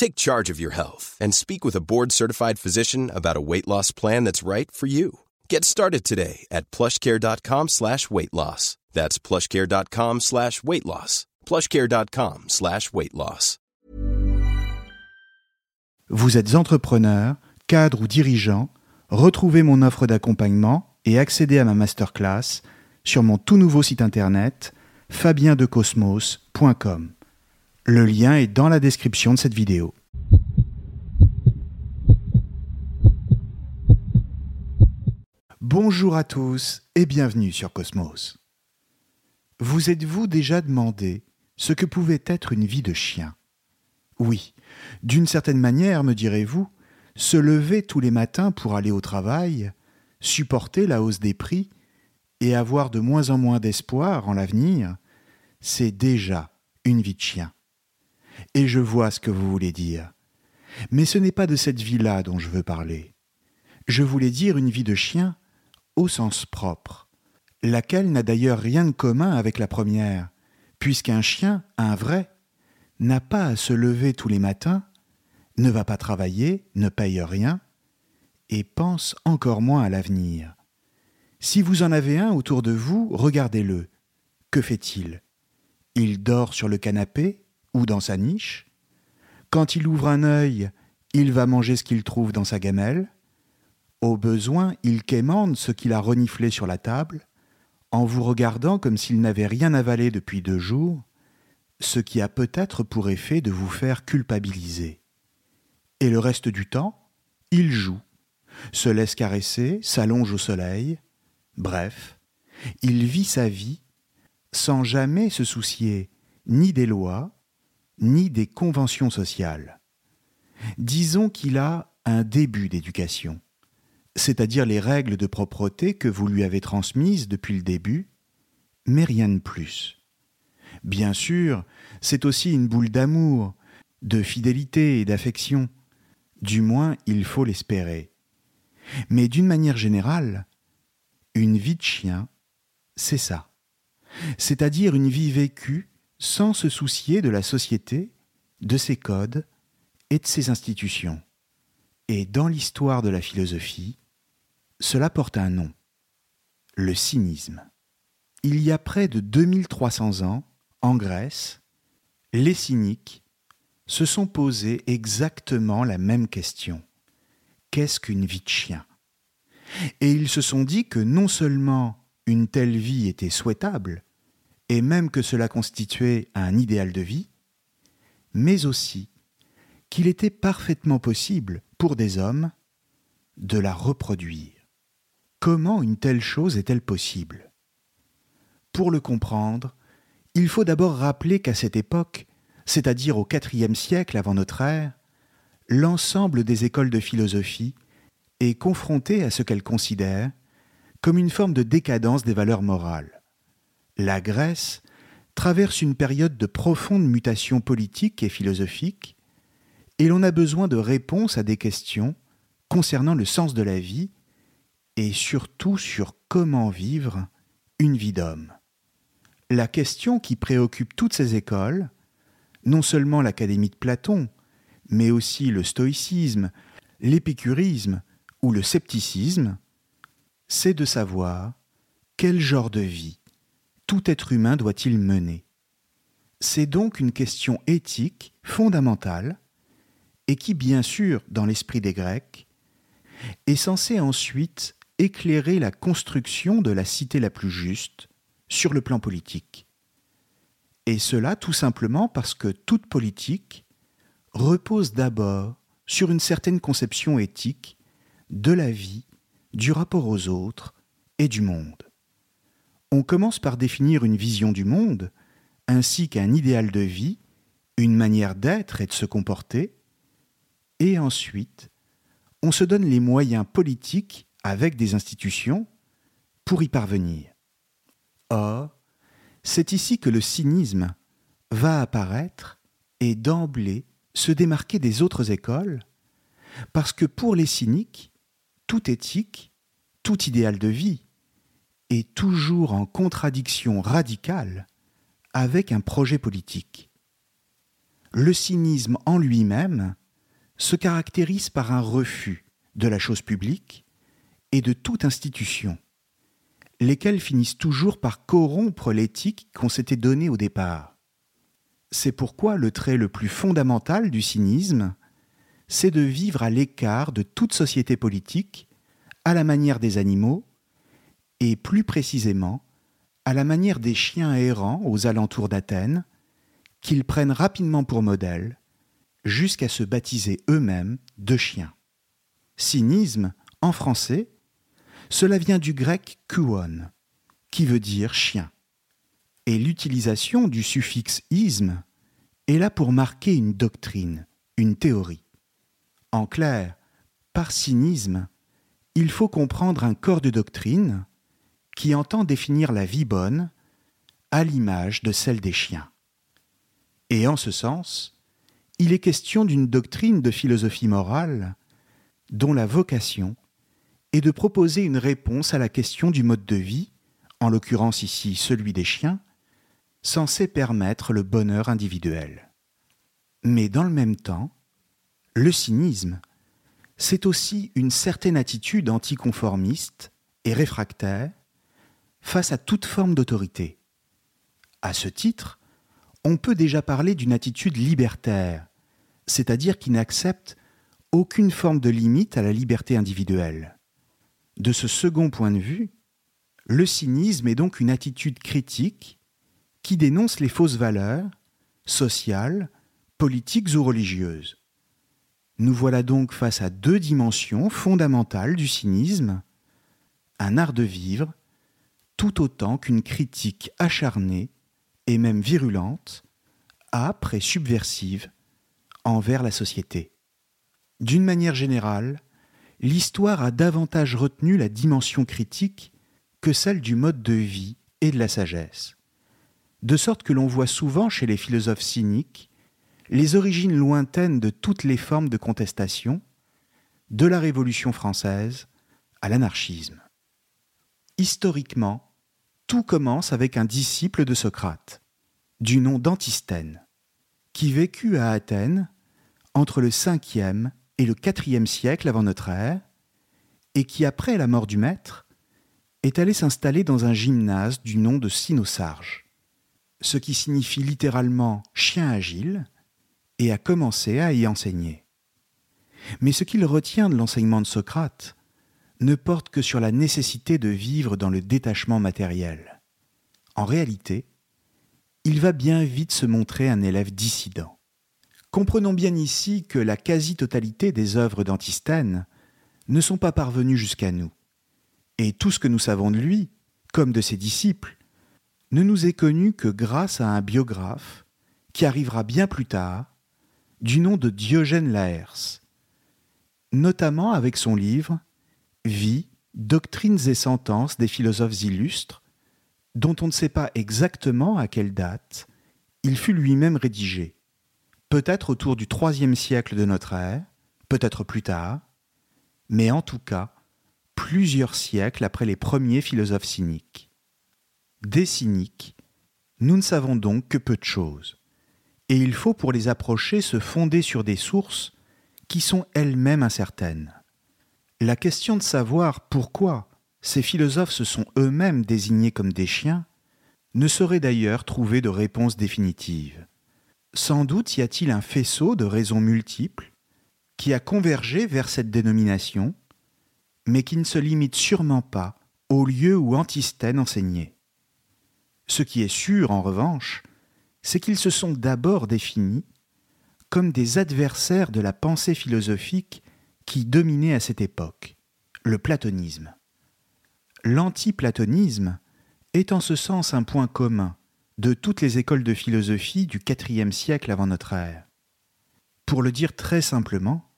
Take charge of your health and speak with a board-certified physician about a weight loss plan that's right for you. Get started today at plushcare.com slash weight loss. That's plushcare.com slash weight loss. plushcare.com slash weight loss. Vous êtes entrepreneur, cadre ou dirigeant, retrouvez mon offre d'accompagnement et accédez à ma masterclass sur mon tout nouveau site internet fabiendecosmos.com. Le lien est dans la description de cette vidéo. Bonjour à tous et bienvenue sur Cosmos. Vous êtes-vous déjà demandé ce que pouvait être une vie de chien? Oui, d'une certaine manière, me direz-vous, se lever tous les matins pour aller au travail, supporter la hausse des prix et avoir de moins en moins d'espoir en l'avenir, c'est déjà une vie de chien. Et je vois ce que vous voulez dire. Mais ce n'est pas de cette vie-là dont je veux parler. Je voulais dire une vie de chien au sens propre, laquelle n'a d'ailleurs rien de commun avec la première, puisqu'un chien, un vrai, n'a pas à se lever tous les matins, ne va pas travailler, ne paye rien, et pense encore moins à l'avenir. Si vous en avez un autour de vous, regardez-le. Que fait-il? Il dort sur le canapé ou dans sa niche. Quand il ouvre un œil, il va manger ce qu'il trouve dans sa gamelle. Au besoin, il quémande ce qu'il a reniflé sur la table, en vous regardant comme s'il n'avait rien avalé depuis deux jours, ce qui a peut-être pour effet de vous faire culpabiliser. Et le reste du temps, il joue, se laisse caresser, s'allonge au soleil, bref, il vit sa vie sans jamais se soucier ni des lois, ni des conventions sociales. Disons qu'il a un début d'éducation, c'est-à-dire les règles de propreté que vous lui avez transmises depuis le début, mais rien de plus. Bien sûr, c'est aussi une boule d'amour, de fidélité et d'affection, du moins il faut l'espérer. Mais d'une manière générale, une vie de chien, c'est ça. C'est-à-dire une vie vécue sans se soucier de la société, de ses codes et de ses institutions. Et dans l'histoire de la philosophie, cela porte un nom, le cynisme. Il y a près de 2300 ans, en Grèce, les cyniques se sont posés exactement la même question. Qu'est-ce qu'une vie de chien? Et ils se sont dit que non seulement une telle vie était souhaitable, et même que cela constituait un idéal de vie, mais aussi qu'il était parfaitement possible pour des hommes de la reproduire. Comment une telle chose est-elle possible? Pour le comprendre, il faut d'abord rappeler qu'à cette époque, c'est-à-dire au IVe siècle avant notre ère, l'ensemble des écoles de philosophie est confronté à ce qu'elles considèrent comme une forme de décadence des valeurs morales la Grèce traverse une période de profonde mutation politique et philosophique, et l'on a besoin de réponses à des questions concernant le sens de la vie et surtout sur comment vivre une vie d'homme. La question qui préoccupe toutes ces écoles, non seulement l'Académie de Platon, mais aussi le stoïcisme, l'épicurisme ou le scepticisme, c'est de savoir quel genre de vie tout être humain doit-il mener C'est donc une question éthique fondamentale et qui, bien sûr, dans l'esprit des Grecs, est censé ensuite éclairer la construction de la cité la plus juste sur le plan politique. Et cela tout simplement parce que toute politique repose d'abord sur une certaine conception éthique de la vie, du rapport aux autres et du monde. On commence par définir une vision du monde, ainsi qu'un idéal de vie, une manière d'être et de se comporter, et ensuite on se donne les moyens politiques avec des institutions pour y parvenir. Or, c'est ici que le cynisme va apparaître et d'emblée se démarquer des autres écoles, parce que pour les cyniques, tout éthique, tout idéal de vie est toujours en contradiction radicale avec un projet politique. Le cynisme en lui-même se caractérise par un refus de la chose publique et de toute institution, lesquelles finissent toujours par corrompre l'éthique qu'on s'était donnée au départ. C'est pourquoi le trait le plus fondamental du cynisme, c'est de vivre à l'écart de toute société politique, à la manière des animaux, et plus précisément à la manière des chiens errants aux alentours d'Athènes, qu'ils prennent rapidement pour modèle, jusqu'à se baptiser eux-mêmes de chiens. Cynisme, en français, cela vient du grec kuon, qui veut dire chien. Et l'utilisation du suffixe isme est là pour marquer une doctrine, une théorie. En clair, par cynisme, il faut comprendre un corps de doctrine qui entend définir la vie bonne à l'image de celle des chiens. Et en ce sens, il est question d'une doctrine de philosophie morale dont la vocation est de proposer une réponse à la question du mode de vie, en l'occurrence ici celui des chiens, censé permettre le bonheur individuel. Mais dans le même temps, le cynisme, c'est aussi une certaine attitude anticonformiste et réfractaire face à toute forme d'autorité. À ce titre, on peut déjà parler d'une attitude libertaire, c'est-à-dire qui n'accepte aucune forme de limite à la liberté individuelle. De ce second point de vue, le cynisme est donc une attitude critique qui dénonce les fausses valeurs, sociales, politiques ou religieuses. Nous voilà donc face à deux dimensions fondamentales du cynisme, un art de vivre, tout autant qu'une critique acharnée et même virulente, âpre et subversive envers la société. D'une manière générale, l'histoire a davantage retenu la dimension critique que celle du mode de vie et de la sagesse, de sorte que l'on voit souvent chez les philosophes cyniques les origines lointaines de toutes les formes de contestation, de la Révolution française à l'anarchisme. Historiquement, tout commence avec un disciple de Socrate, du nom d'Antisthène, qui vécut à Athènes entre le 5e et le 4e siècle avant notre ère, et qui, après la mort du maître, est allé s'installer dans un gymnase du nom de Cynosarge, ce qui signifie littéralement chien agile, et a commencé à y enseigner. Mais ce qu'il retient de l'enseignement de Socrate ne porte que sur la nécessité de vivre dans le détachement matériel. En réalité, il va bien vite se montrer un élève dissident. Comprenons bien ici que la quasi-totalité des œuvres d'Antisthène ne sont pas parvenues jusqu'à nous, et tout ce que nous savons de lui, comme de ses disciples, ne nous est connu que grâce à un biographe qui arrivera bien plus tard, du nom de Diogène Laërce, notamment avec son livre Vie, doctrines et sentences des philosophes illustres, dont on ne sait pas exactement à quelle date il fut lui-même rédigé peut-être autour du troisième siècle de notre ère, peut-être plus tard, mais en tout cas plusieurs siècles après les premiers philosophes cyniques. Des cyniques, nous ne savons donc que peu de choses, et il faut pour les approcher se fonder sur des sources qui sont elles-mêmes incertaines. La question de savoir pourquoi ces philosophes se sont eux-mêmes désignés comme des chiens ne saurait d'ailleurs trouver de réponse définitive. Sans doute y a-t-il un faisceau de raisons multiples qui a convergé vers cette dénomination, mais qui ne se limite sûrement pas au lieu où Antisthène enseignait. Ce qui est sûr, en revanche, c'est qu'ils se sont d'abord définis comme des adversaires de la pensée philosophique qui dominait à cette époque, le platonisme. L'antiplatonisme est en ce sens un point commun de toutes les écoles de philosophie du IVe siècle avant notre ère. Pour le dire très simplement,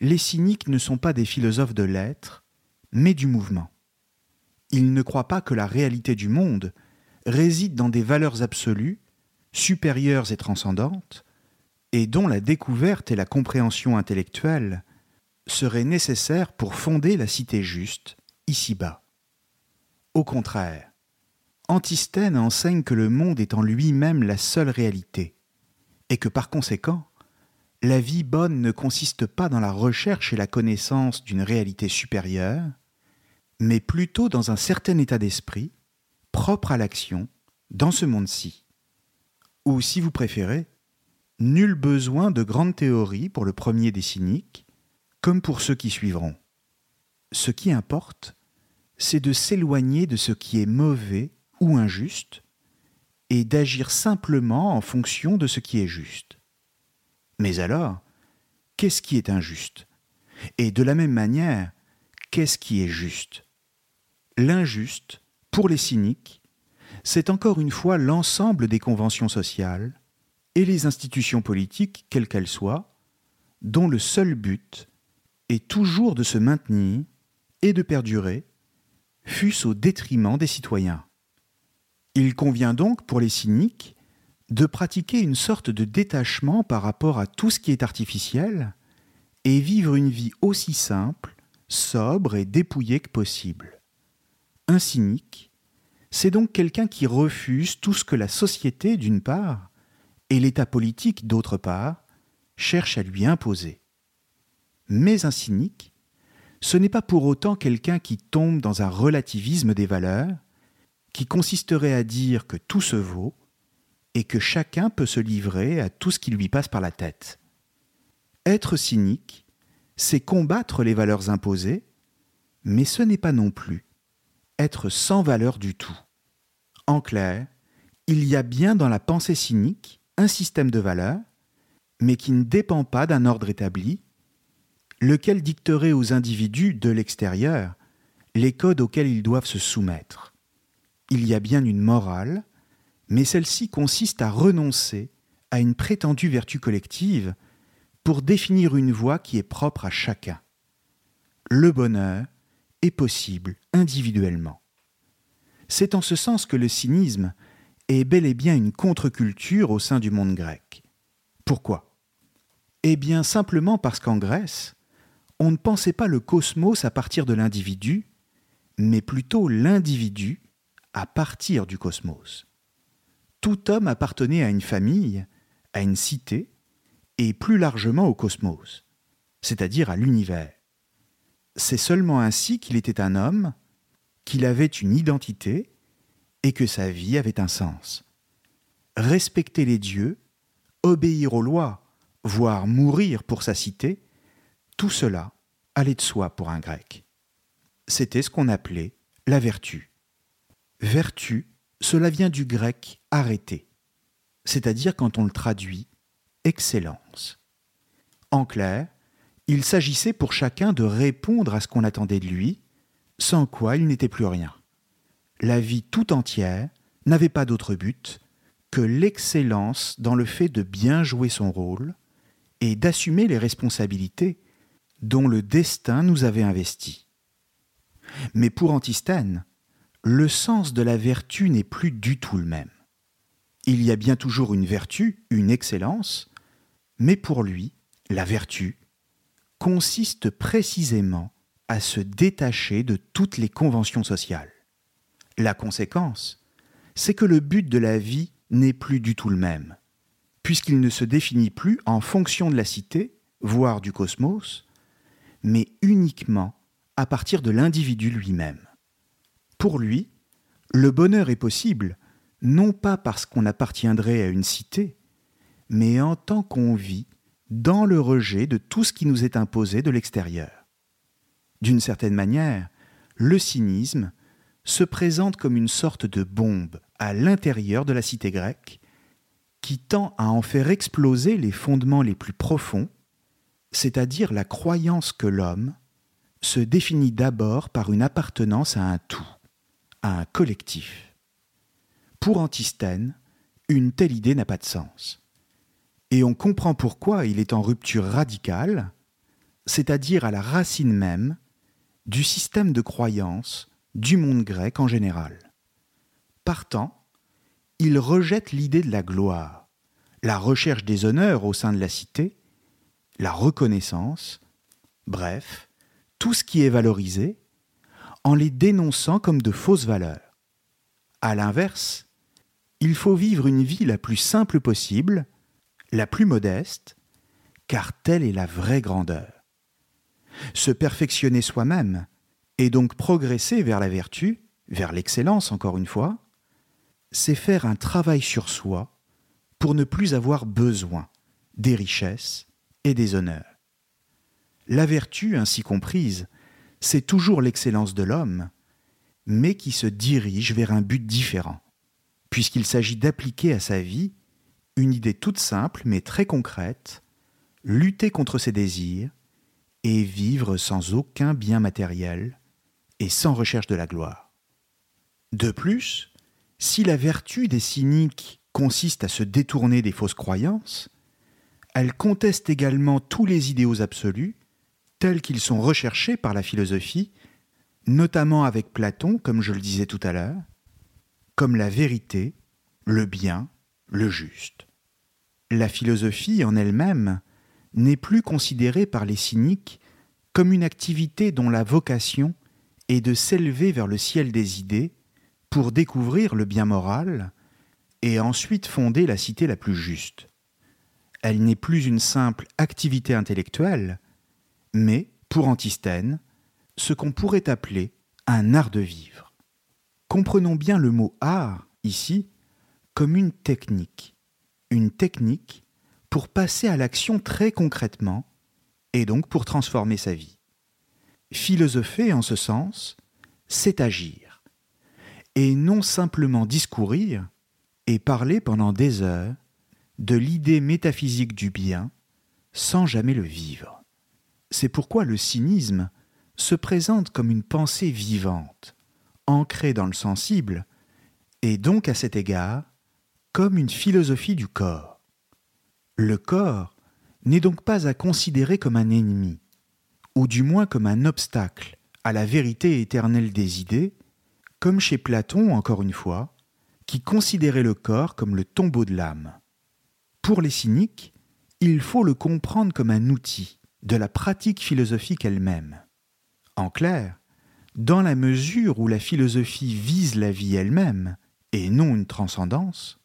les cyniques ne sont pas des philosophes de l'être, mais du mouvement. Ils ne croient pas que la réalité du monde réside dans des valeurs absolues, supérieures et transcendantes, et dont la découverte et la compréhension intellectuelle seraient nécessaires pour fonder la cité juste, ici-bas. Au contraire, Antisthène enseigne que le monde est en lui-même la seule réalité, et que par conséquent, la vie bonne ne consiste pas dans la recherche et la connaissance d'une réalité supérieure, mais plutôt dans un certain état d'esprit, propre à l'action, dans ce monde-ci. Ou si vous préférez, nul besoin de grandes théories pour le premier des cyniques, comme pour ceux qui suivront. Ce qui importe, c'est de s'éloigner de ce qui est mauvais ou injuste, et d'agir simplement en fonction de ce qui est juste. Mais alors, qu'est-ce qui est injuste? Et de la même manière, qu'est-ce qui est juste? L'injuste, pour les cyniques, c'est encore une fois l'ensemble des conventions sociales et les institutions politiques, quelles qu'elles soient, dont le seul but est toujours de se maintenir et de perdurer, fût-ce au détriment des citoyens. Il convient donc pour les cyniques de pratiquer une sorte de détachement par rapport à tout ce qui est artificiel et vivre une vie aussi simple, sobre et dépouillée que possible. Un cynique, c'est donc quelqu'un qui refuse tout ce que la société, d'une part, et l'état politique, d'autre part, cherche à lui imposer. Mais un cynique, ce n'est pas pour autant quelqu'un qui tombe dans un relativisme des valeurs, qui consisterait à dire que tout se vaut et que chacun peut se livrer à tout ce qui lui passe par la tête. Être cynique, c'est combattre les valeurs imposées, mais ce n'est pas non plus être sans valeur du tout. En clair, il y a bien dans la pensée cynique un système de valeurs, mais qui ne dépend pas d'un ordre établi, lequel dicterait aux individus de l'extérieur les codes auxquels ils doivent se soumettre? Il y a bien une morale, mais celle-ci consiste à renoncer à une prétendue vertu collective pour définir une voie qui est propre à chacun. Le bonheur est possible individuellement. C'est en ce sens que le cynisme est bel et bien une contre-culture au sein du monde grec. Pourquoi? Eh bien simplement parce qu'en Grèce, on ne pensait pas le cosmos à partir de l'individu, mais plutôt l'individu à partir du cosmos. Tout homme appartenait à une famille, à une cité, et plus largement au cosmos, c'est-à-dire à, l'univers. C'est seulement ainsi qu'il était un homme, qu'il avait une identité, et que sa vie avait un sens. Respecter les dieux, obéir aux lois, voire mourir pour sa cité, tout cela allait de soi pour un grec. C'était ce qu'on appelait la vertu. Vertu, cela vient du grec arrêter, c'est-à-dire quand on le traduit, excellence. En clair, il s'agissait pour chacun de répondre à ce qu'on attendait de lui, sans quoi il n'était plus rien. La vie tout entière n'avait pas d'autre but que l'excellence dans le fait de bien jouer son rôle et d'assumer les responsabilités dont le destin nous avait investis. Mais pour Antisthène, le sens de la vertu n'est plus du tout le même. Il y a bien toujours une vertu, une excellence, mais pour lui, la vertu consiste précisément à se détacher de toutes les conventions sociales. La conséquence, c'est que le but de la vie n'est plus du tout le même, puisqu'il ne se définit plus en fonction de la cité, voire du cosmos, mais uniquement à partir de l'individu lui-même. Pour lui, le bonheur est possible, non pas parce qu'on appartiendrait à une cité, mais en tant qu'on vit dans le rejet de tout ce qui nous est imposé de l'extérieur. D'une certaine manière, le cynisme se présente comme une sorte de bombe à l'intérieur de la cité grecque qui tend à en faire exploser les fondements les plus profonds, c'est-à-dire la croyance que l'homme se définit d'abord par une appartenance à un tout, à un collectif. Pour Antisthène, une telle idée n'a pas de sens. Et on comprend pourquoi il est en rupture radicale, c'est-à-dire à la racine même du système de croyance du monde grec en général. Partant, il rejette l'idée de la gloire, la recherche des honneurs au sein de la cité, la reconnaissance, bref, tout ce qui est valorisé, en les dénonçant comme de fausses valeurs. À l'inverse, il faut vivre une vie la plus simple possible, la plus modeste, car telle est la vraie grandeur. Se perfectionner soi-même, et donc progresser vers la vertu, vers l'excellence encore une fois, c'est faire un travail sur soi pour ne plus avoir besoin des richesses et des honneurs. La vertu, ainsi comprise, c'est toujours l'excellence de l'homme, mais qui se dirige vers un but différent, puisqu'il s'agit d'appliquer à sa vie une idée toute simple mais très concrète, lutter contre ses désirs et vivre sans aucun bien matériel et sans recherche de la gloire. De plus, si la vertu des cyniques consiste à se détourner des fausses croyances, elle conteste également tous les idéaux absolus, tels qu'ils sont recherchés par la philosophie, notamment avec Platon, comme je le disais tout à l'heure, comme la vérité, le bien, le juste. La philosophie en elle-même n'est plus considérée par les cyniques comme une activité dont la vocation est de s'élever vers le ciel des idées pour découvrir le bien moral et ensuite fonder la cité la plus juste. Elle n'est plus une simple activité intellectuelle, mais, pour Antisthène, ce qu'on pourrait appeler un art de vivre. Comprenons bien le mot art, ici, comme une technique. Une technique pour passer à l'action très concrètement, et donc pour transformer sa vie. Philosopher, en ce sens, c'est agir et non simplement discourir et parler pendant des heures de l'idée métaphysique du bien sans jamais le vivre. C'est pourquoi le cynisme se présente comme une pensée vivante, ancrée dans le sensible, et donc à cet égard comme une philosophie du corps. Le corps n'est donc pas à considérer comme un ennemi, ou du moins comme un obstacle à la vérité éternelle des idées, comme chez Platon encore une fois, qui considérait le corps comme le tombeau de l'âme. Pour les cyniques, il faut le comprendre comme un outil de la pratique philosophique elle-même. En clair, dans la mesure où la philosophie vise la vie elle-même et non une transcendance,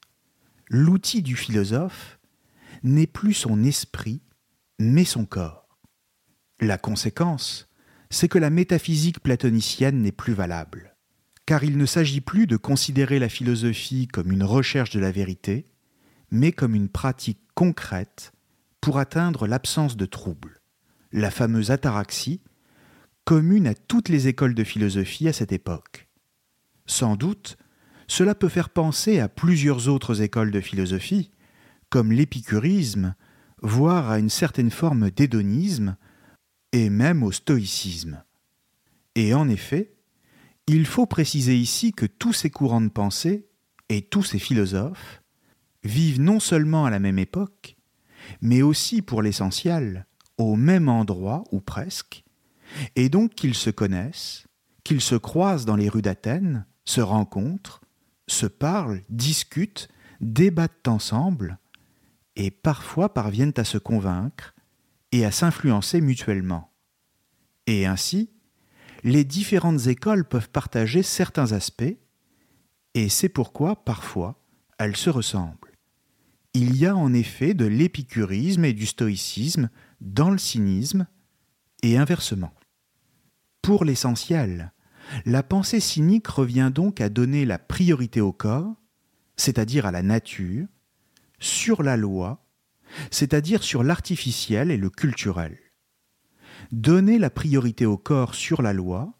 l'outil du philosophe n'est plus son esprit, mais son corps. La conséquence, c'est que la métaphysique platonicienne n'est plus valable car il ne s'agit plus de considérer la philosophie comme une recherche de la vérité, mais comme une pratique concrète pour atteindre l'absence de trouble, la fameuse ataraxie, commune à toutes les écoles de philosophie à cette époque. Sans doute, cela peut faire penser à plusieurs autres écoles de philosophie, comme l'épicurisme, voire à une certaine forme d'hédonisme, et même au stoïcisme. Et en effet, il faut préciser ici que tous ces courants de pensée et tous ces philosophes vivent non seulement à la même époque, mais aussi pour l'essentiel au même endroit ou presque, et donc qu'ils se connaissent, qu'ils se croisent dans les rues d'Athènes, se rencontrent, se parlent, discutent, débattent ensemble, et parfois parviennent à se convaincre et à s'influencer mutuellement. Et ainsi, les différentes écoles peuvent partager certains aspects, et c'est pourquoi, parfois, elles se ressemblent. Il y a en effet de l'épicurisme et du stoïcisme dans le cynisme, et inversement. Pour l'essentiel, la pensée cynique revient donc à donner la priorité au corps, c'est-à-dire à la nature, sur la loi, c'est-à-dire sur l'artificiel et le culturel. Donner la priorité au corps sur la loi,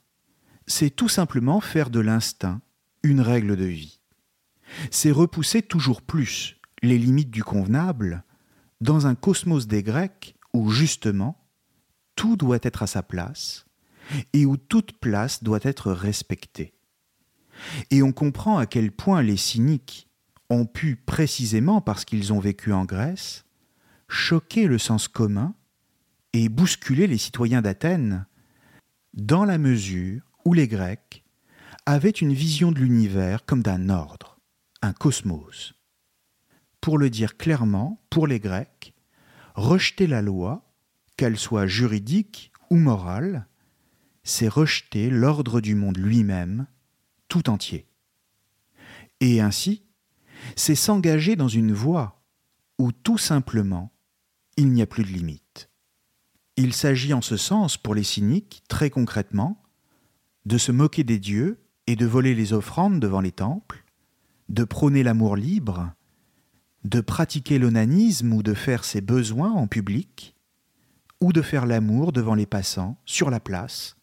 c'est tout simplement faire de l'instinct une règle de vie. C'est repousser toujours plus les limites du convenable dans un cosmos des Grecs où justement tout doit être à sa place et où toute place doit être respectée. Et on comprend à quel point les cyniques ont pu, précisément parce qu'ils ont vécu en Grèce, choquer le sens commun et bousculer les citoyens d'Athènes, dans la mesure où les Grecs avaient une vision de l'univers comme d'un ordre, un cosmos. Pour le dire clairement, pour les Grecs, rejeter la loi, qu'elle soit juridique ou morale, c'est rejeter l'ordre du monde lui-même, tout entier. Et ainsi, c'est s'engager dans une voie où tout simplement il n'y a plus de limite. Il s'agit en ce sens, pour les cyniques, très concrètement, de se moquer des dieux et de voler les offrandes devant les temples, de prôner l'amour libre, de pratiquer l'onanisme ou de faire ses besoins en public, ou de faire l'amour devant les passants, sur la place,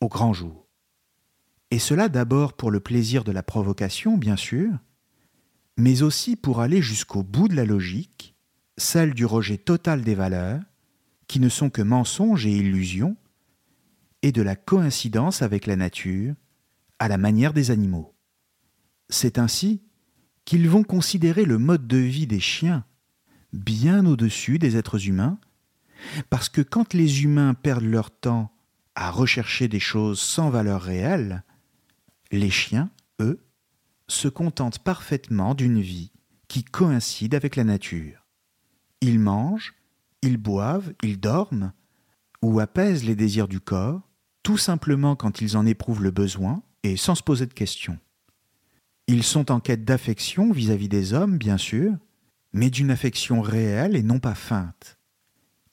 au grand jour. Et cela d'abord pour le plaisir de la provocation, bien sûr, mais aussi pour aller jusqu'au bout de la logique, celle du rejet total des valeurs, qui ne sont que mensonges et illusions, et de la coïncidence avec la nature, à la manière des animaux. C'est ainsi qu'ils vont considérer le mode de vie des chiens bien au-dessus des êtres humains, parce que quand les humains perdent leur temps à rechercher des choses sans valeur réelle, les chiens, eux, se contentent parfaitement d'une vie qui coïncide avec la nature. Ils mangent, ils boivent, ils dorment, ou apaisent les désirs du corps, tout simplement quand ils en éprouvent le besoin et sans se poser de questions. Ils sont en quête d'affection vis-à-vis des hommes, bien sûr, mais d'une affection réelle et non pas feinte.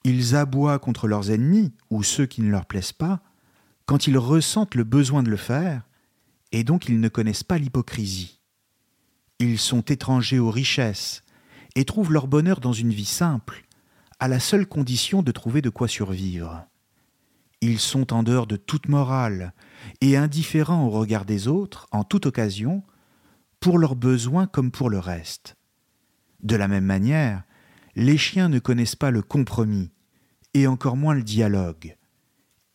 Ils aboient contre leurs ennemis ou ceux qui ne leur plaisent pas quand ils ressentent le besoin de le faire, et donc ils ne connaissent pas l'hypocrisie. Ils sont étrangers aux richesses et trouvent leur bonheur dans une vie simple, à la seule condition de trouver de quoi survivre. Ils sont en dehors de toute morale et indifférents au regard des autres en toute occasion, pour leurs besoins comme pour le reste. De la même manière, les chiens ne connaissent pas le compromis, et encore moins le dialogue.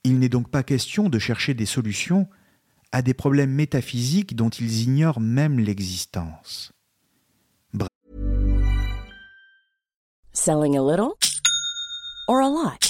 Il n'est donc pas question de chercher des solutions à des problèmes métaphysiques dont ils ignorent même l'existence. Selling a little or a lot?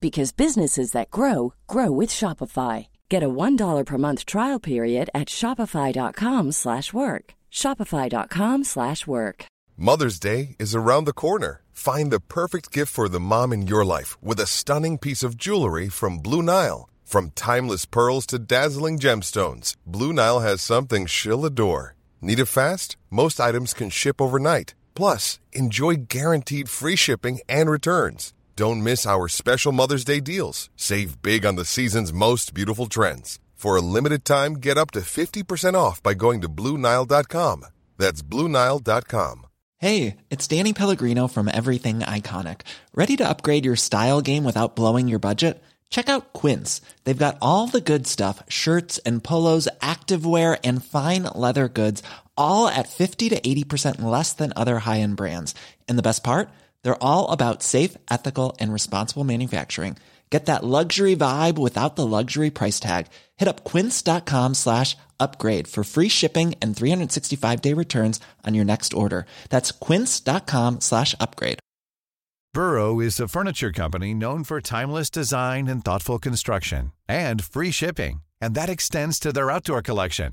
because businesses that grow grow with Shopify. Get a $1 per month trial period at shopify.com/work. shopify.com/work. Mother's Day is around the corner. Find the perfect gift for the mom in your life with a stunning piece of jewelry from Blue Nile. From timeless pearls to dazzling gemstones, Blue Nile has something she'll adore. Need it fast? Most items can ship overnight. Plus, enjoy guaranteed free shipping and returns. Don't miss our special Mother's Day deals. Save big on the season's most beautiful trends. For a limited time, get up to 50% off by going to Bluenile.com. That's Bluenile.com. Hey, it's Danny Pellegrino from Everything Iconic. Ready to upgrade your style game without blowing your budget? Check out Quince. They've got all the good stuff shirts and polos, activewear, and fine leather goods, all at 50 to 80% less than other high end brands. And the best part? They're all about safe, ethical, and responsible manufacturing. Get that luxury vibe without the luxury price tag. Hit up quince.com slash upgrade for free shipping and 365 day returns on your next order. That's quince.com slash upgrade. Burrow is a furniture company known for timeless design and thoughtful construction and free shipping, and that extends to their outdoor collection.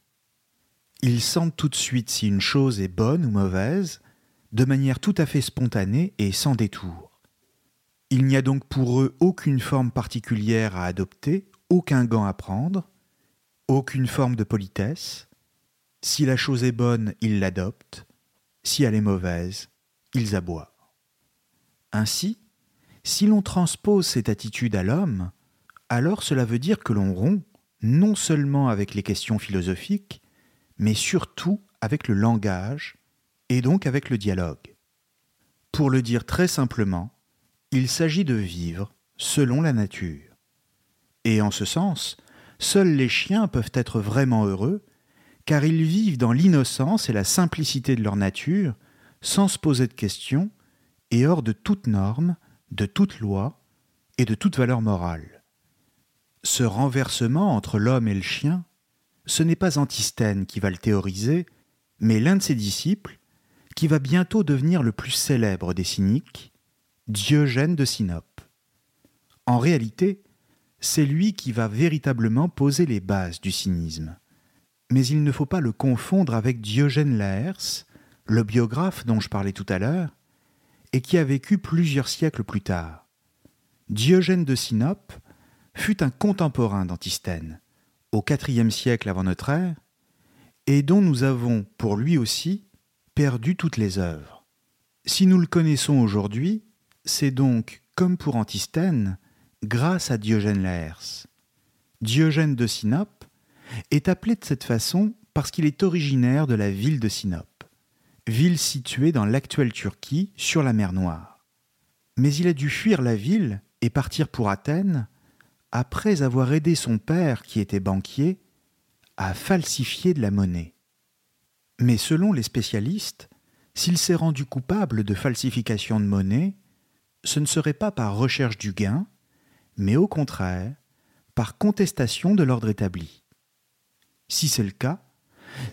Ils sentent tout de suite si une chose est bonne ou mauvaise, de manière tout à fait spontanée et sans détour. Il n'y a donc pour eux aucune forme particulière à adopter, aucun gant à prendre, aucune forme de politesse. Si la chose est bonne, ils l'adoptent, si elle est mauvaise, ils aboient. Ainsi, si l'on transpose cette attitude à l'homme, alors cela veut dire que l'on rompt non seulement avec les questions philosophiques, mais surtout avec le langage et donc avec le dialogue. Pour le dire très simplement, il s'agit de vivre selon la nature. Et en ce sens, seuls les chiens peuvent être vraiment heureux, car ils vivent dans l'innocence et la simplicité de leur nature, sans se poser de questions, et hors de toute norme, de toute loi et de toute valeur morale. Ce renversement entre l'homme et le chien, ce n'est pas Antisthène qui va le théoriser, mais l'un de ses disciples, qui va bientôt devenir le plus célèbre des cyniques, Diogène de Sinope. En réalité, c'est lui qui va véritablement poser les bases du cynisme. Mais il ne faut pas le confondre avec Diogène Laërce, le biographe dont je parlais tout à l'heure, et qui a vécu plusieurs siècles plus tard. Diogène de Sinope fut un contemporain d'Antisthène, au IVe siècle avant notre ère, et dont nous avons, pour lui aussi, perdu toutes les œuvres. Si nous le connaissons aujourd'hui, c'est donc, comme pour Antisthène, grâce à Diogène Laërce. Diogène de Sinope est appelé de cette façon parce qu'il est originaire de la ville de Sinope, ville située dans l'actuelle Turquie sur la mer Noire. Mais il a dû fuir la ville et partir pour Athènes après avoir aidé son père, qui était banquier, à falsifier de la monnaie. Mais selon les spécialistes, s'il s'est rendu coupable de falsification de monnaie, ce ne serait pas par recherche du gain, mais au contraire, par contestation de l'ordre établi. Si c'est le cas,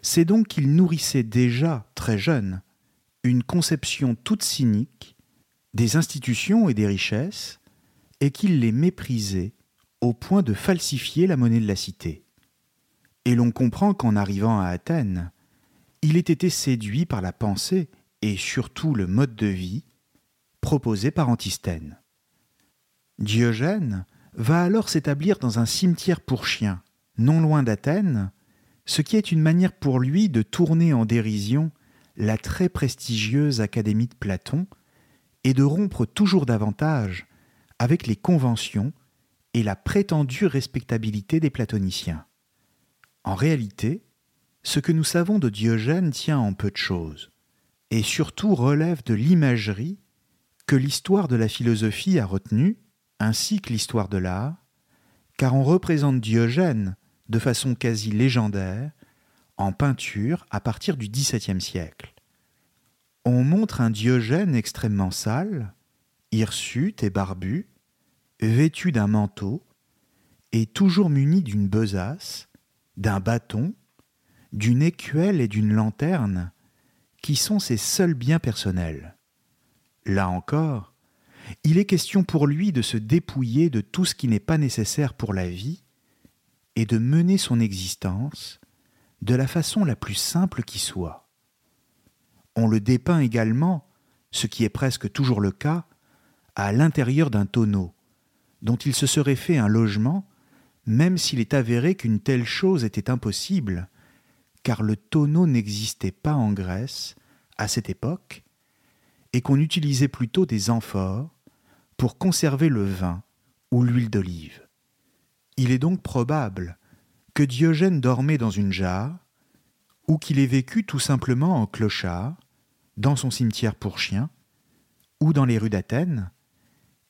c'est donc qu'il nourrissait déjà, très jeune, une conception toute cynique des institutions et des richesses, et qu'il les méprisait au point de falsifier la monnaie de la cité. Et l'on comprend qu'en arrivant à Athènes, il ait été séduit par la pensée et surtout le mode de vie proposé par Antisthène. Diogène va alors s'établir dans un cimetière pour chiens, non loin d'Athènes, ce qui est une manière pour lui de tourner en dérision la très prestigieuse Académie de Platon et de rompre toujours davantage avec les conventions et la prétendue respectabilité des platoniciens. En réalité, ce que nous savons de Diogène tient en peu de choses, et surtout relève de l'imagerie que l'histoire de la philosophie a retenu, ainsi que l'histoire de l'art, car on représente Diogène de façon quasi légendaire en peinture à partir du XVIIe siècle. On montre un Diogène extrêmement sale, hirsute et barbu, vêtu d'un manteau, et toujours muni d'une besace, d'un bâton, d'une écuelle et d'une lanterne, qui sont ses seuls biens personnels. Là encore, il est question pour lui de se dépouiller de tout ce qui n'est pas nécessaire pour la vie et de mener son existence de la façon la plus simple qui soit. On le dépeint également, ce qui est presque toujours le cas, à l'intérieur d'un tonneau, dont il se serait fait un logement, même s'il est avéré qu'une telle chose était impossible, car le tonneau n'existait pas en Grèce à cette époque, et qu'on utilisait plutôt des amphores pour conserver le vin ou l'huile d'olive. Il est donc probable que Diogène dormait dans une jarre, ou qu'il ait vécu tout simplement en clochard, dans son cimetière pour chiens, ou dans les rues d'Athènes,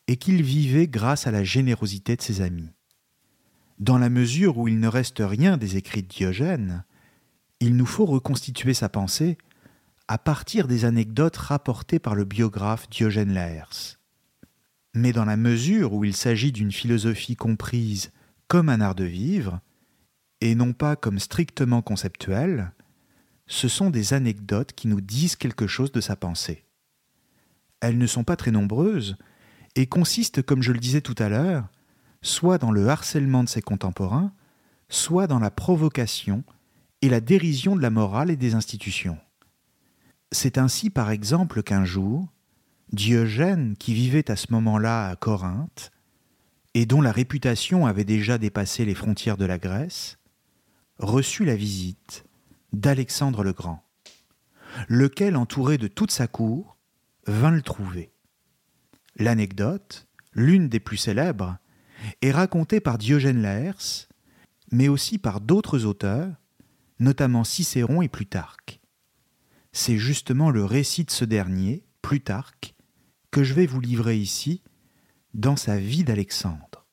et qu'il vivait grâce à la générosité de ses amis. Dans la mesure où il ne reste rien des écrits de Diogène, il nous faut reconstituer sa pensée à partir des anecdotes rapportées par le biographe Diogène Laërce. Mais dans la mesure où il s'agit d'une philosophie comprise comme un art de vivre, et non pas comme strictement conceptuel, ce sont des anecdotes qui nous disent quelque chose de sa pensée. Elles ne sont pas très nombreuses et consistent, comme je le disais tout à l'heure, soit dans le harcèlement de ses contemporains, soit dans la provocation et la dérision de la morale et des institutions. C'est ainsi par exemple qu'un jour, Diogène, qui vivait à ce moment-là à Corinthe, et dont la réputation avait déjà dépassé les frontières de la Grèce, reçut la visite d'Alexandre le Grand, lequel, entouré de toute sa cour, vint le trouver. L'anecdote, l'une des plus célèbres, est racontée par Diogène Laërce, mais aussi par d'autres auteurs, notamment Cicéron et Plutarque. C'est justement le récit de ce dernier, Plutarque, que je vais vous livrer ici dans sa vie d'Alexandre.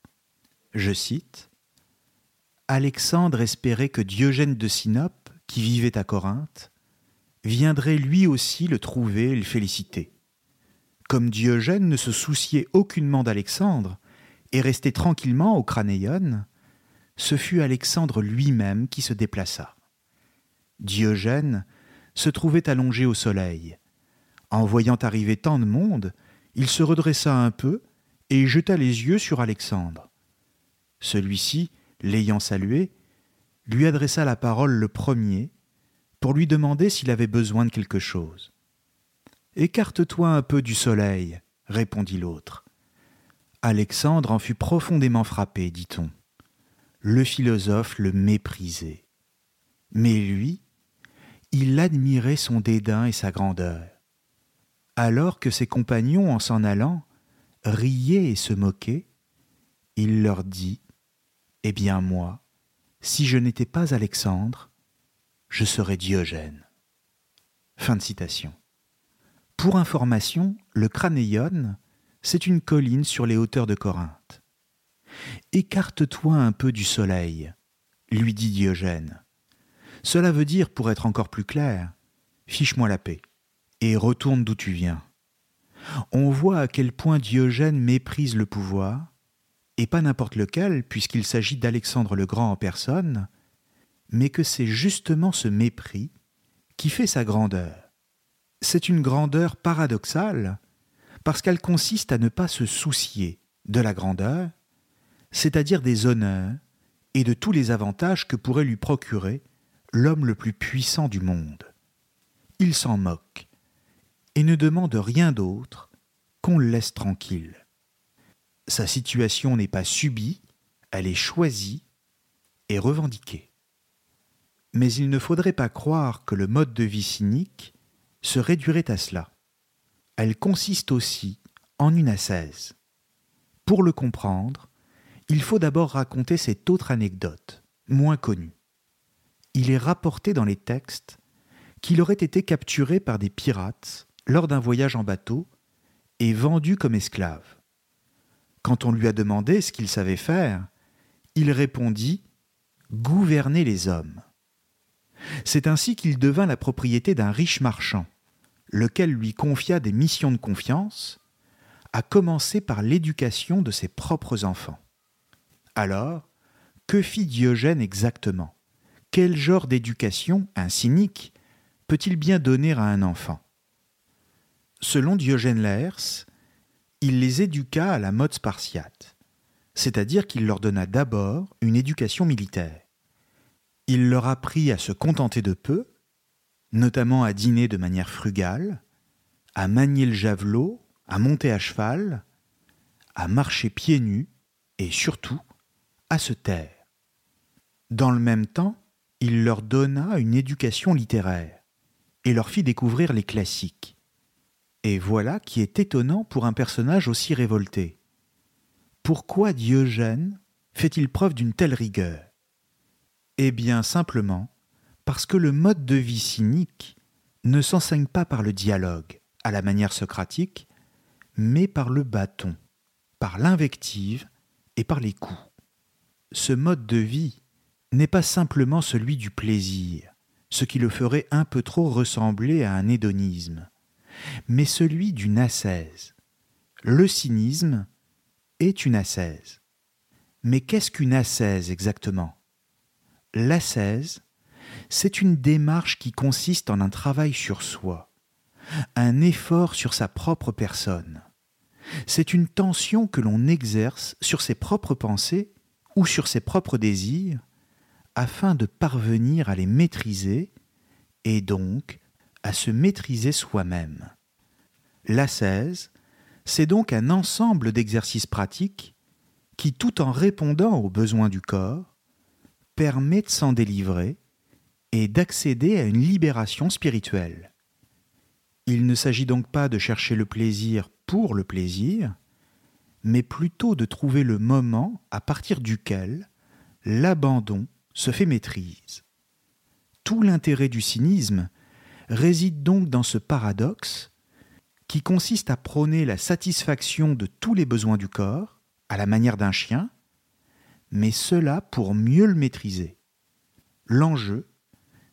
Je cite Alexandre espérait que Diogène de Sinope, qui vivait à Corinthe, viendrait lui aussi le trouver et le féliciter. Comme Diogène ne se souciait aucunement d'Alexandre et restait tranquillement au Cranéon, ce fut Alexandre lui-même qui se déplaça. Diogène se trouvait allongé au soleil. En voyant arriver tant de monde, il se redressa un peu et jeta les yeux sur Alexandre. Celui-ci, l'ayant salué, lui adressa la parole le premier pour lui demander s'il avait besoin de quelque chose. Écarte-toi un peu du soleil, répondit l'autre. Alexandre en fut profondément frappé, dit-on. Le philosophe le méprisait. Mais lui, il admirait son dédain et sa grandeur. Alors que ses compagnons, en s'en allant, riaient et se moquaient, il leur dit Eh bien moi, si je n'étais pas Alexandre, je serais Diogène. Fin de citation. Pour information, le Cranéon, c'est une colline sur les hauteurs de Corinthe. Écarte-toi un peu du soleil, lui dit Diogène. Cela veut dire, pour être encore plus clair, fiche-moi la paix et retourne d'où tu viens. On voit à quel point Diogène méprise le pouvoir, et pas n'importe lequel, puisqu'il s'agit d'Alexandre le Grand en personne, mais que c'est justement ce mépris qui fait sa grandeur. C'est une grandeur paradoxale, parce qu'elle consiste à ne pas se soucier de la grandeur, c'est-à-dire des honneurs et de tous les avantages que pourrait lui procurer l'homme le plus puissant du monde. Il s'en moque et ne demande rien d'autre qu'on le laisse tranquille. Sa situation n'est pas subie, elle est choisie et revendiquée. Mais il ne faudrait pas croire que le mode de vie cynique se réduirait à cela. Elle consiste aussi en une ascèse. Pour le comprendre, il faut d'abord raconter cette autre anecdote, moins connue. Il est rapporté dans les textes qu'il aurait été capturé par des pirates lors d'un voyage en bateau et vendu comme esclave. Quand on lui a demandé ce qu'il savait faire, il répondit Gouverner les hommes. C'est ainsi qu'il devint la propriété d'un riche marchand, lequel lui confia des missions de confiance, à commencer par l'éducation de ses propres enfants. Alors, que fit Diogène exactement? Quel genre d'éducation un cynique peut-il bien donner à un enfant? Selon Diogène Laërce, il les éduqua à la mode spartiate, c'est-à-dire qu'il leur donna d'abord une éducation militaire. Il leur apprit à se contenter de peu, notamment à dîner de manière frugale, à manier le javelot, à monter à cheval, à marcher pieds nus et surtout à se taire. Dans le même temps, il leur donna une éducation littéraire et leur fit découvrir les classiques. Et voilà qui est étonnant pour un personnage aussi révolté. Pourquoi Diogène fait-il preuve d'une telle rigueur? Eh bien simplement parce que le mode de vie cynique ne s'enseigne pas par le dialogue, à la manière socratique, mais par le bâton, par l'invective et par les coups. Ce mode de vie n'est pas simplement celui du plaisir, ce qui le ferait un peu trop ressembler à un hédonisme mais celui d'une ascèse. Le cynisme est une ascèse. Mais qu'est-ce qu'une ascèse exactement? L'ascèse, c'est une démarche qui consiste en un travail sur soi, un effort sur sa propre personne. C'est une tension que l'on exerce sur ses propres pensées ou sur ses propres désirs afin de parvenir à les maîtriser et donc à se maîtriser soi-même. L'ascèse, c'est donc un ensemble d'exercices pratiques qui, tout en répondant aux besoins du corps, permet de s'en délivrer et d'accéder à une libération spirituelle. Il ne s'agit donc pas de chercher le plaisir pour le plaisir, mais plutôt de trouver le moment à partir duquel l'abandon se fait maîtrise. Tout l'intérêt du cynisme réside donc dans ce paradoxe qui consiste à prôner la satisfaction de tous les besoins du corps, à la manière d'un chien, mais cela pour mieux le maîtriser. L'enjeu,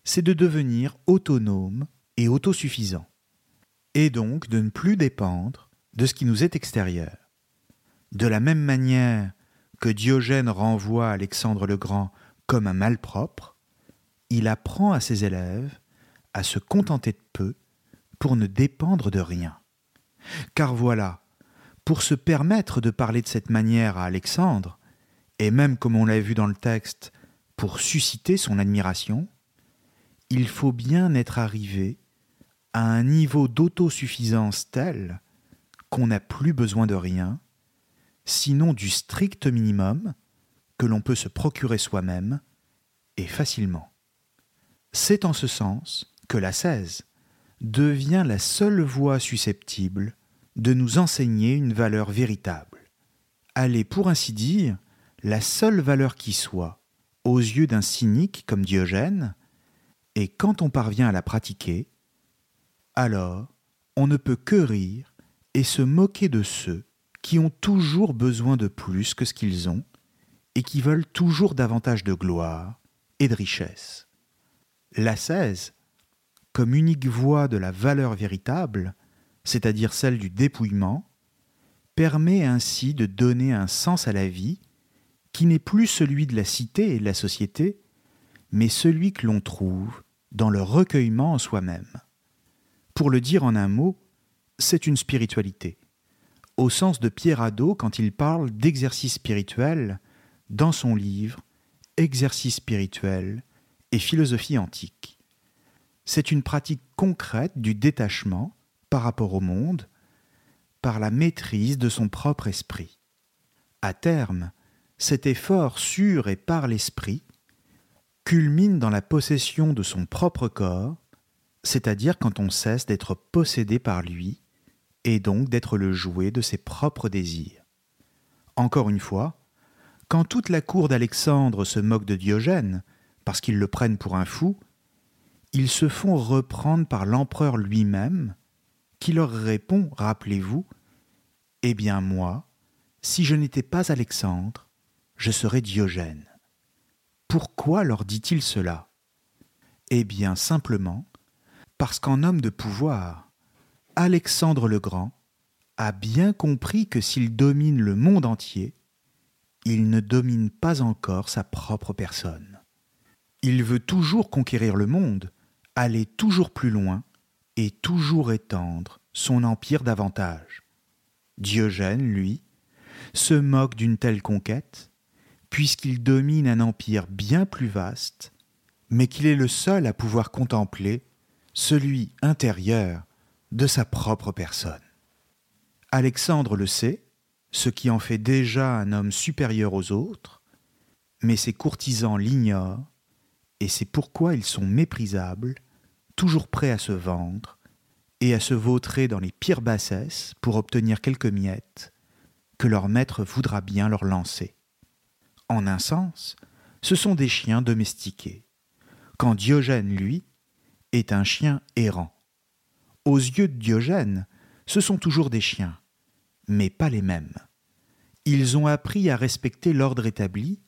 c'est de devenir autonome et autosuffisant, et donc de ne plus dépendre de ce qui nous est extérieur. De la même manière que Diogène renvoie Alexandre le Grand comme un malpropre, il apprend à ses élèves à se contenter de peu pour ne dépendre de rien. Car voilà, pour se permettre de parler de cette manière à Alexandre, et même comme on l'a vu dans le texte, pour susciter son admiration, il faut bien être arrivé à un niveau d'autosuffisance tel qu'on n'a plus besoin de rien, sinon du strict minimum que l'on peut se procurer soi-même, et facilement. C'est en ce sens que la 16 devient la seule voie susceptible de nous enseigner une valeur véritable. Elle est, pour ainsi dire, la seule valeur qui soit, aux yeux d'un cynique comme Diogène, et quand on parvient à la pratiquer, alors on ne peut que rire et se moquer de ceux qui ont toujours besoin de plus que ce qu'ils ont et qui veulent toujours davantage de gloire et de richesse. L'ascèse, comme unique voie de la valeur véritable, c'est-à-dire celle du dépouillement, permet ainsi de donner un sens à la vie qui n'est plus celui de la cité et de la société, mais celui que l'on trouve dans le recueillement en soi-même. Pour le dire en un mot, c'est une spiritualité, au sens de Pierre Hadot quand il parle d'exercice spirituel dans son livre Exercice spirituel et philosophie antique. C'est une pratique concrète du détachement par rapport au monde, par la maîtrise de son propre esprit. À terme, cet effort sur et par l'esprit culmine dans la possession de son propre corps, c'est-à-dire quand on cesse d'être possédé par lui et donc d'être le jouet de ses propres désirs. Encore une fois, quand toute la cour d'Alexandre se moque de Diogène, parce qu'ils le prennent pour un fou, ils se font reprendre par l'empereur lui-même, qui leur répond, rappelez-vous, Eh bien moi, si je n'étais pas Alexandre, je serais Diogène. Pourquoi leur dit-il cela? Eh bien simplement parce qu'en homme de pouvoir, Alexandre le Grand a bien compris que s'il domine le monde entier, il ne domine pas encore sa propre personne. Il veut toujours conquérir le monde, aller toujours plus loin et toujours étendre son empire davantage. Diogène, lui, se moque d'une telle conquête, puisqu'il domine un empire bien plus vaste, mais qu'il est le seul à pouvoir contempler celui intérieur de sa propre personne. Alexandre le sait, ce qui en fait déjà un homme supérieur aux autres, mais ses courtisans l'ignorent, et c'est pourquoi ils sont méprisables, toujours prêts à se vendre, et à se vautrer dans les pires bassesses pour obtenir quelques miettes que leur maître voudra bien leur lancer. En un sens, ce sont des chiens domestiqués, quand Diogène, lui, est un chien errant. Aux yeux de Diogène, ce sont toujours des chiens, mais pas les mêmes. Ils ont appris à respecter l'ordre établi,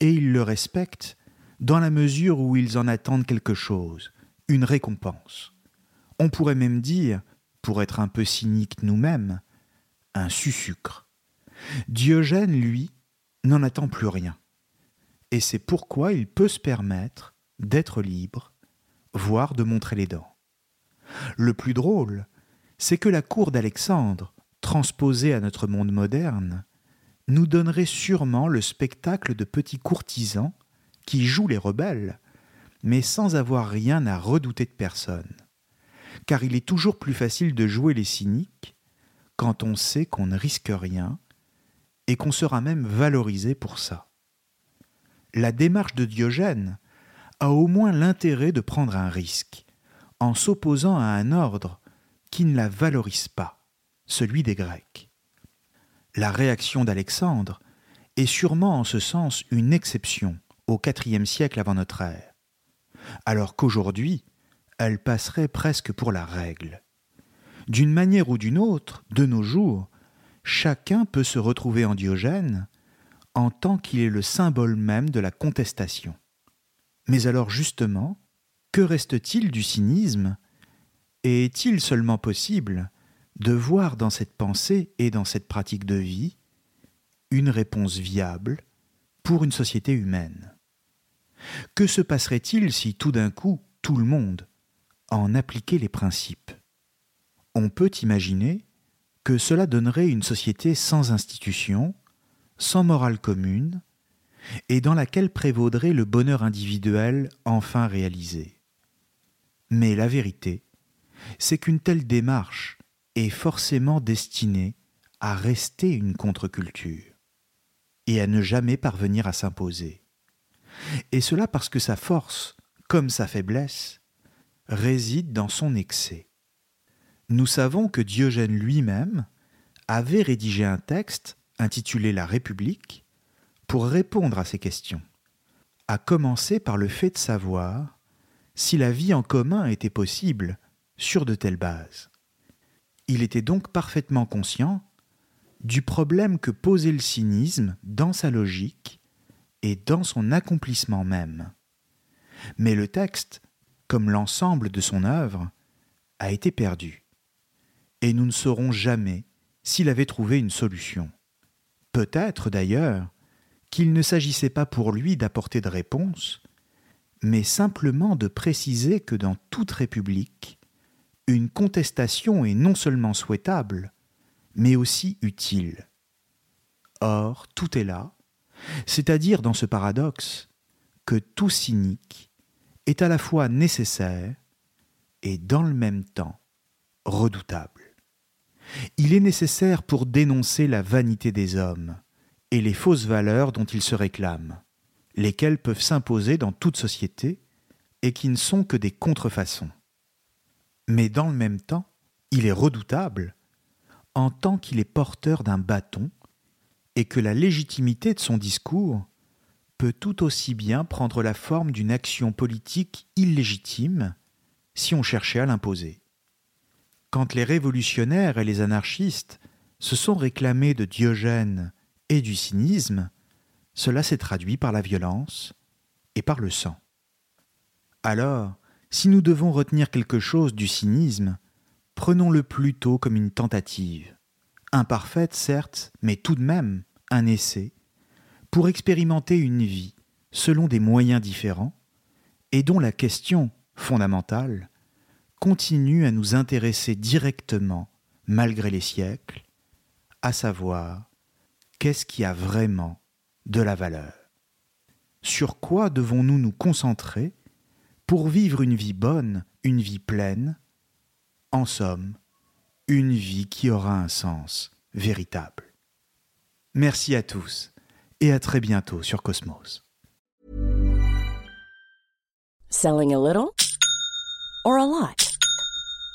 et ils le respectent dans la mesure où ils en attendent quelque chose, une récompense. On pourrait même dire, pour être un peu cynique nous-mêmes, un sucre. Diogène, lui, n'en attend plus rien. Et c'est pourquoi il peut se permettre d'être libre, voire de montrer les dents. Le plus drôle, c'est que la cour d'Alexandre, transposée à notre monde moderne, nous donnerait sûrement le spectacle de petits courtisans qui jouent les rebelles, mais sans avoir rien à redouter de personne. Car il est toujours plus facile de jouer les cyniques quand on sait qu'on ne risque rien et qu'on sera même valorisé pour ça. La démarche de Diogène a au moins l'intérêt de prendre un risque, en s'opposant à un ordre qui ne la valorise pas, celui des Grecs. La réaction d'Alexandre est sûrement en ce sens une exception au IVe siècle avant notre ère, alors qu'aujourd'hui, elle passerait presque pour la règle. D'une manière ou d'une autre, de nos jours, chacun peut se retrouver en Diogène en tant qu'il est le symbole même de la contestation. Mais alors justement, que reste-t-il du cynisme Et est-il seulement possible de voir dans cette pensée et dans cette pratique de vie une réponse viable pour une société humaine? Que se passerait-il si tout d'un coup tout le monde en appliquait les principes? On peut imaginer que cela donnerait une société sans institutions, sans morale commune, et dans laquelle prévaudrait le bonheur individuel enfin réalisé. Mais la vérité, c'est qu'une telle démarche est forcément destinée à rester une contre-culture et à ne jamais parvenir à s'imposer. Et cela parce que sa force, comme sa faiblesse, réside dans son excès. Nous savons que Diogène lui-même avait rédigé un texte intitulé La République pour répondre à ces questions, à commencer par le fait de savoir si la vie en commun était possible sur de telles bases. Il était donc parfaitement conscient du problème que posait le cynisme dans sa logique et dans son accomplissement même. Mais le texte, comme l'ensemble de son œuvre, a été perdu. Et nous ne saurons jamais s'il avait trouvé une solution. Peut-être d'ailleurs qu'il ne s'agissait pas pour lui d'apporter de réponse, mais simplement de préciser que dans toute république, une contestation est non seulement souhaitable, mais aussi utile. Or, tout est là, c'est-à-dire dans ce paradoxe que tout cynique est à la fois nécessaire et dans le même temps redoutable. Il est nécessaire pour dénoncer la vanité des hommes et les fausses valeurs dont ils se réclament, lesquelles peuvent s'imposer dans toute société et qui ne sont que des contrefaçons. Mais dans le même temps, il est redoutable en tant qu'il est porteur d'un bâton et que la légitimité de son discours peut tout aussi bien prendre la forme d'une action politique illégitime si on cherchait à l'imposer. Quand les révolutionnaires et les anarchistes se sont réclamés de Diogène et du cynisme, cela s'est traduit par la violence et par le sang. Alors, si nous devons retenir quelque chose du cynisme, prenons-le plutôt comme une tentative, imparfaite certes, mais tout de même un essai, pour expérimenter une vie selon des moyens différents, et dont la question fondamentale continue à nous intéresser directement, malgré les siècles, à savoir qu'est-ce qui a vraiment de la valeur Sur quoi devons-nous nous concentrer pour vivre une vie bonne, une vie pleine En somme, une vie qui aura un sens véritable. Merci à tous et à très bientôt sur Cosmos. Selling a little or a lot?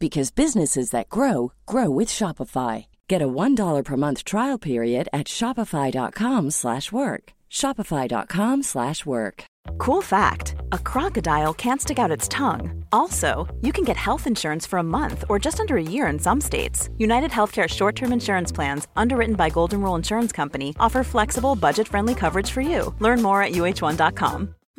because businesses that grow grow with Shopify. Get a $1 per month trial period at Shopify.com slash work. Shopify.com slash work. Cool fact a crocodile can't stick out its tongue. Also, you can get health insurance for a month or just under a year in some states. United Healthcare short term insurance plans, underwritten by Golden Rule Insurance Company, offer flexible, budget friendly coverage for you. Learn more at uh1.com.